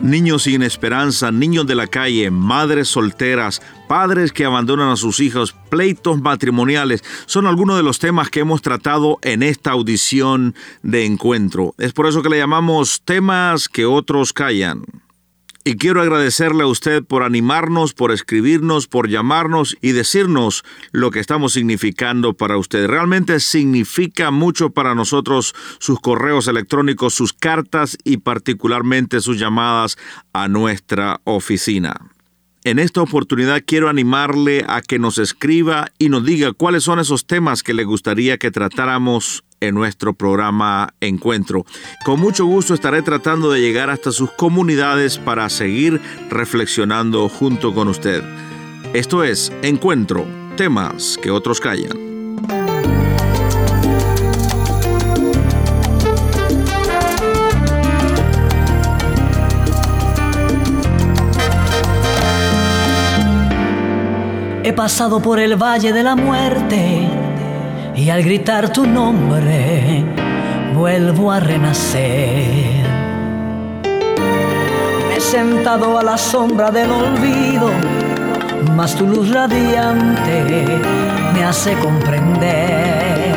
niños sin esperanza, niños de la calle, madres solteras, padres que abandonan a sus hijos, pleitos matrimoniales, son algunos de los temas que hemos tratado en esta audición de encuentro. Es por eso que le llamamos temas que otros callan. Y quiero agradecerle a usted por animarnos, por escribirnos, por llamarnos y decirnos lo que estamos significando para usted. Realmente significa mucho para nosotros sus correos electrónicos, sus cartas y particularmente sus llamadas a nuestra oficina. En esta oportunidad quiero animarle a que nos escriba y nos diga cuáles son esos temas que le gustaría que tratáramos en nuestro programa Encuentro. Con mucho gusto estaré tratando de llegar hasta sus comunidades para seguir reflexionando junto con usted. Esto es Encuentro, temas que otros callan. He pasado por el valle de la muerte y al gritar tu nombre vuelvo a renacer. Me he sentado a la sombra del olvido, mas tu luz radiante me hace comprender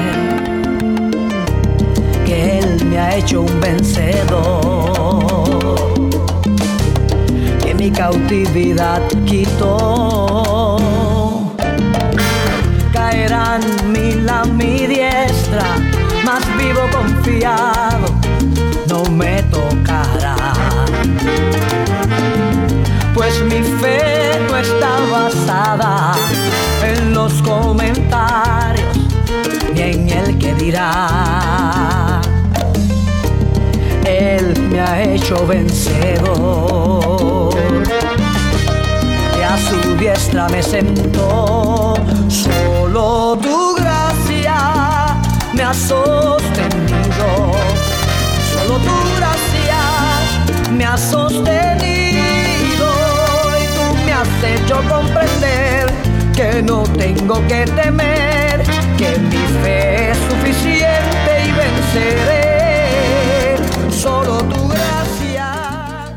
que Él me ha hecho un vencedor, que mi cautividad quitó no me tocará. Pues mi fe no está basada en los comentarios ni en el que dirá. Él me ha hecho vencedor a su diestra me sentó. Solo tu gracia me ha sostenido. Solo tu gracia me ha sostenido. Y tú me has hecho comprender que no tengo que temer, que mi fe es suficiente y venceré. Solo tu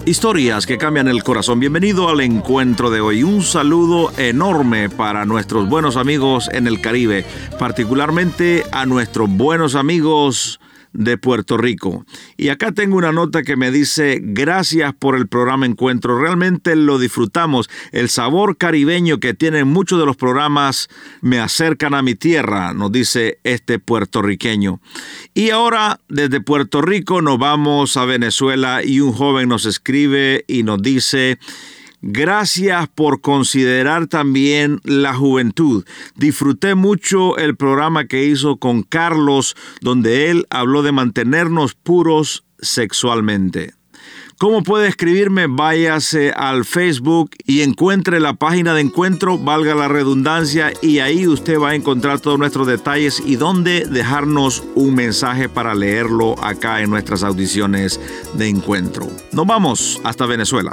Historias que cambian el corazón. Bienvenido al encuentro de hoy. Un saludo enorme para nuestros buenos amigos en el Caribe, particularmente a nuestros buenos amigos de Puerto Rico. Y acá tengo una nota que me dice, gracias por el programa Encuentro, realmente lo disfrutamos. El sabor caribeño que tienen muchos de los programas me acercan a mi tierra, nos dice este puertorriqueño. Y ahora desde Puerto Rico nos vamos a Venezuela y un joven nos escribe y nos dice, Gracias por considerar también la juventud. Disfruté mucho el programa que hizo con Carlos, donde él habló de mantenernos puros sexualmente. ¿Cómo puede escribirme? Váyase al Facebook y encuentre la página de encuentro, valga la redundancia, y ahí usted va a encontrar todos nuestros detalles y dónde dejarnos un mensaje para leerlo acá en nuestras audiciones de encuentro. Nos vamos hasta Venezuela.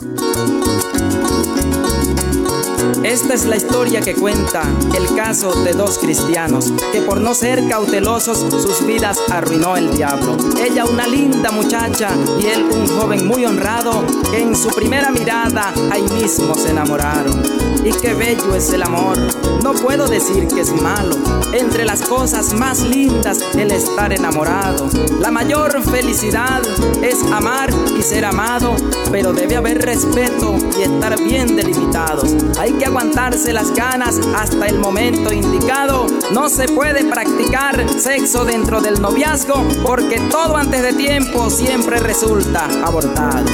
Esta es la historia que cuenta el caso de dos cristianos que por no ser cautelosos sus vidas arruinó el diablo. Ella una linda muchacha y él un joven muy honrado que en su primera mirada ahí mismo se enamoraron. Y qué bello es el amor, no puedo decir que es malo. Entre las cosas más lindas el estar enamorado. La mayor felicidad es amar y ser amado, pero debe haber respeto y estar bien delimitados. Hay que aguantarse las ganas hasta el momento indicado. No se puede practicar sexo dentro del noviazgo porque todo antes de tiempo siempre resulta abortado.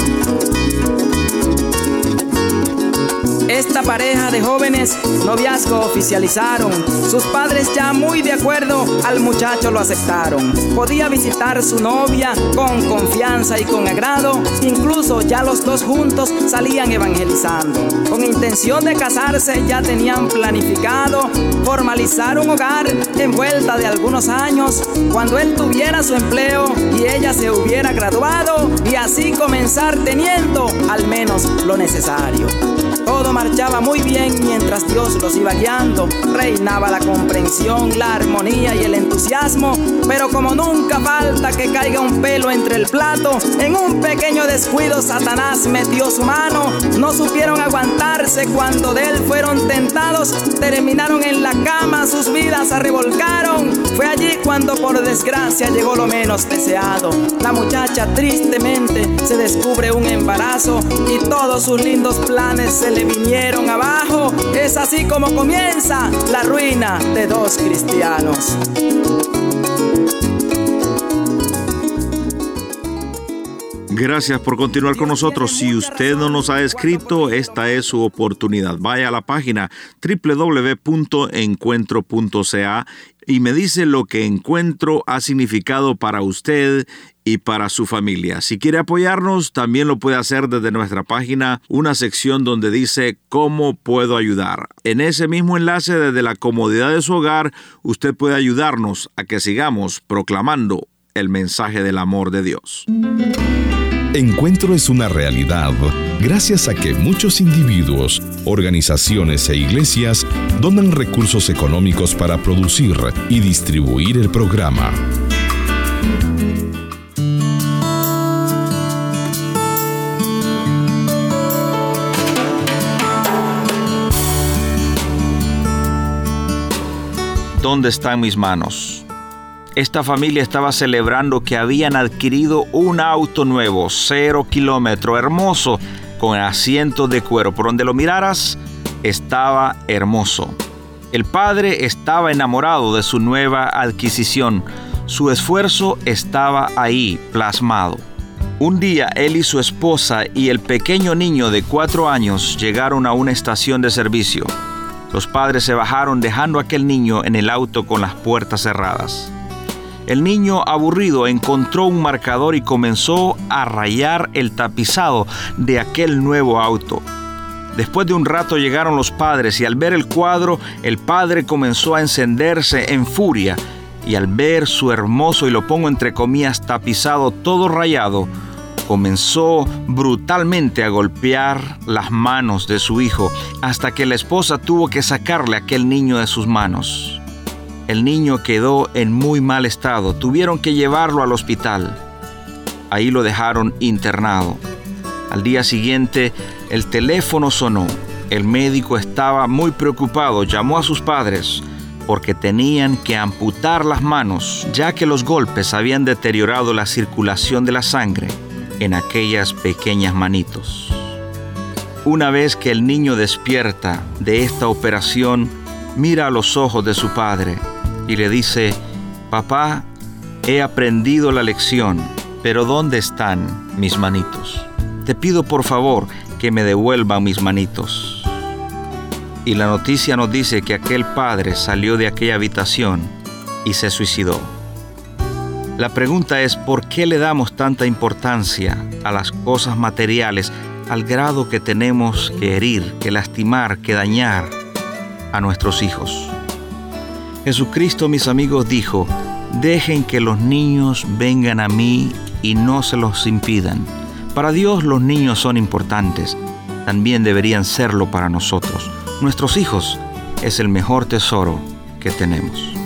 Esta pareja de jóvenes noviazgo oficializaron. Sus padres ya muy de acuerdo al muchacho lo aceptaron. Podía visitar su novia con confianza y con agrado. Incluso ya los dos juntos salían evangelizando. Con intención de casarse ya tenían planificado formalizar un hogar en vuelta de algunos años cuando él tuviera su empleo y ella se hubiera graduado y así comenzar teniendo al menos lo necesario. Todo marchaba muy bien mientras Dios los iba guiando. Reinaba la comprensión, la armonía y el entusiasmo. Pero como nunca falta que caiga un pelo entre el plato, en un pequeño descuido Satanás metió su mano. No supieron aguantarse cuando de él fueron tentados. Terminaron en la cama, sus vidas se revolcaron. Fue allí cuando por desgracia llegó lo menos deseado. La muchacha tristemente se descubre un embarazo y todos sus lindos planes se le vinieron abajo. Es así como comienza la ruina de dos cristianos. Gracias por continuar con nosotros. Si usted no nos ha escrito, esta es su oportunidad. Vaya a la página www.encuentro.ca y me dice lo que encuentro ha significado para usted y para su familia. Si quiere apoyarnos, también lo puede hacer desde nuestra página, una sección donde dice cómo puedo ayudar. En ese mismo enlace, desde la comodidad de su hogar, usted puede ayudarnos a que sigamos proclamando el mensaje del amor de Dios. Encuentro es una realidad gracias a que muchos individuos, organizaciones e iglesias donan recursos económicos para producir y distribuir el programa. ¿Dónde están mis manos? Esta familia estaba celebrando que habían adquirido un auto nuevo, cero kilómetro, hermoso, con asientos de cuero. Por donde lo miraras, estaba hermoso. El padre estaba enamorado de su nueva adquisición. Su esfuerzo estaba ahí, plasmado. Un día él y su esposa y el pequeño niño de cuatro años llegaron a una estación de servicio. Los padres se bajaron dejando a aquel niño en el auto con las puertas cerradas. El niño aburrido encontró un marcador y comenzó a rayar el tapizado de aquel nuevo auto. Después de un rato llegaron los padres y al ver el cuadro el padre comenzó a encenderse en furia y al ver su hermoso y lo pongo entre comillas tapizado todo rayado, comenzó brutalmente a golpear las manos de su hijo hasta que la esposa tuvo que sacarle aquel niño de sus manos. El niño quedó en muy mal estado. Tuvieron que llevarlo al hospital. Ahí lo dejaron internado. Al día siguiente, el teléfono sonó. El médico estaba muy preocupado. Llamó a sus padres porque tenían que amputar las manos, ya que los golpes habían deteriorado la circulación de la sangre en aquellas pequeñas manitos. Una vez que el niño despierta de esta operación, mira a los ojos de su padre y le dice, papá, he aprendido la lección, pero ¿dónde están mis manitos? Te pido por favor que me devuelvan mis manitos. Y la noticia nos dice que aquel padre salió de aquella habitación y se suicidó. La pregunta es, ¿por qué le damos tanta importancia a las cosas materiales al grado que tenemos que herir, que lastimar, que dañar a nuestros hijos? Jesucristo, mis amigos, dijo, dejen que los niños vengan a mí y no se los impidan. Para Dios los niños son importantes, también deberían serlo para nosotros. Nuestros hijos es el mejor tesoro que tenemos.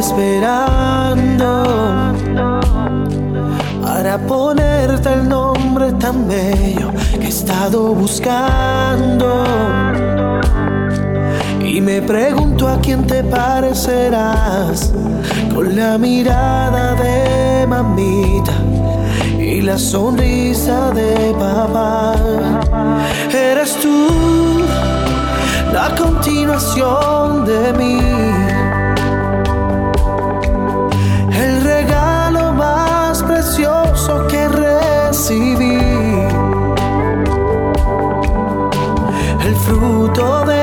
Esperando para ponerte el nombre tan bello que he estado buscando. Y me pregunto a quién te parecerás con la mirada de mamita y la sonrisa de papá. Eres tú la continuación de mí. Precioso que recibí. El fruto de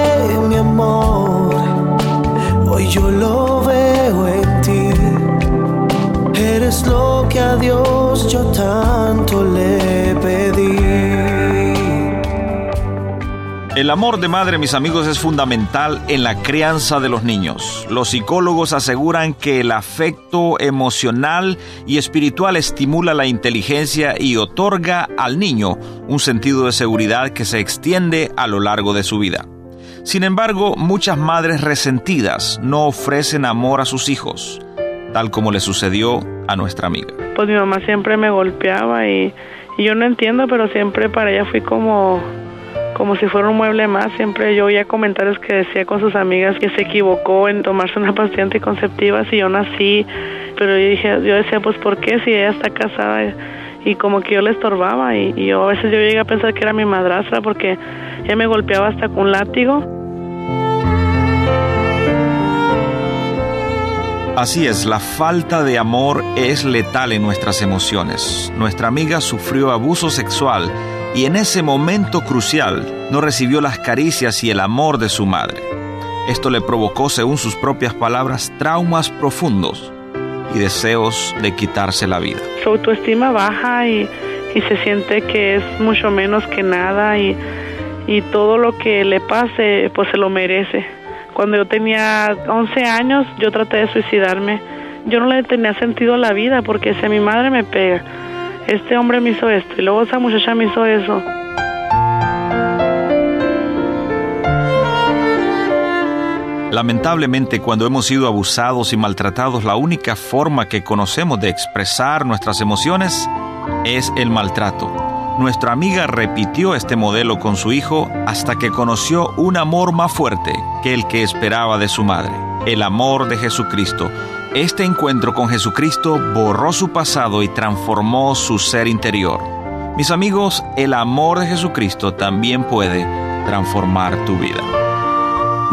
El amor de madre, mis amigos, es fundamental en la crianza de los niños. Los psicólogos aseguran que el afecto emocional y espiritual estimula la inteligencia y otorga al niño un sentido de seguridad que se extiende a lo largo de su vida. Sin embargo, muchas madres resentidas no ofrecen amor a sus hijos, tal como le sucedió a nuestra amiga. Pues mi mamá siempre me golpeaba y, yo no entiendo, pero siempre para ella fui como como si fuera un mueble más. Siempre yo oía comentarios que decía con sus amigas que se equivocó en tomarse una pastilla anticonceptiva si yo nací, pero yo dije, yo decía, pues ¿por qué si ella está casada? Y como que yo le estorbaba y, yo a veces yo llegué a pensar que era mi madrastra porque ella me golpeaba hasta con un látigo. Así es, la falta de amor es letal en nuestras emociones. Nuestra amiga sufrió abuso sexual y en ese momento crucial no recibió las caricias y el amor de su madre. Esto le provocó, según sus propias palabras, traumas profundos y deseos de quitarse la vida. Su autoestima baja y, se siente que es mucho menos que nada y, y todo lo que le pase pues se lo merece. Cuando yo tenía 11 años yo traté de suicidarme. Yo no le tenía sentido a la vida porque si a mi madre me pega, este hombre me hizo esto y luego esa muchacha me hizo eso. Lamentablemente, cuando hemos sido abusados y maltratados, la única forma que conocemos de expresar nuestras emociones es el maltrato. Nuestra amiga repitió este modelo con su hijo hasta que conoció un amor más fuerte que el que esperaba de su madre, el amor de Jesucristo. Este encuentro con Jesucristo borró su pasado y transformó su ser interior. Mis amigos, el amor de Jesucristo también puede transformar tu vida.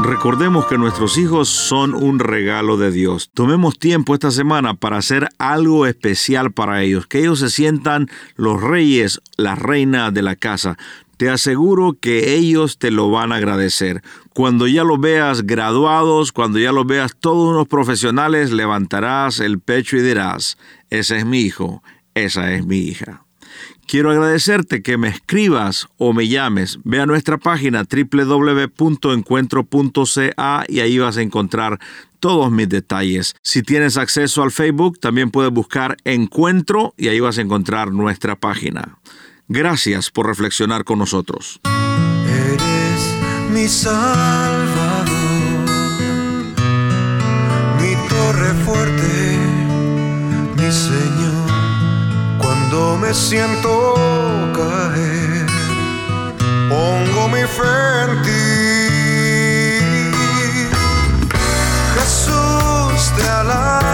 Recordemos que nuestros hijos son un regalo de Dios. Tomemos tiempo esta semana para hacer algo especial para ellos, que ellos se sientan los reyes, las reinas de la casa. Te aseguro que ellos te lo van a agradecer. Cuando ya los veas graduados, cuando ya los veas todos unos profesionales, levantarás el pecho y dirás, ese es mi hijo, esa es mi hija. Quiero agradecerte que me escribas o me llames. Ve a nuestra página www.encuentro.ca y ahí vas a encontrar todos mis detalles. Si tienes acceso al Facebook, también puedes buscar Encuentro y ahí vas a encontrar nuestra página. Gracias por reflexionar con nosotros. Eres mi salvador, mi torre fuerte, mi Señor. Cuando me siento caer, pongo mi fe en ti. Jesús te alabo,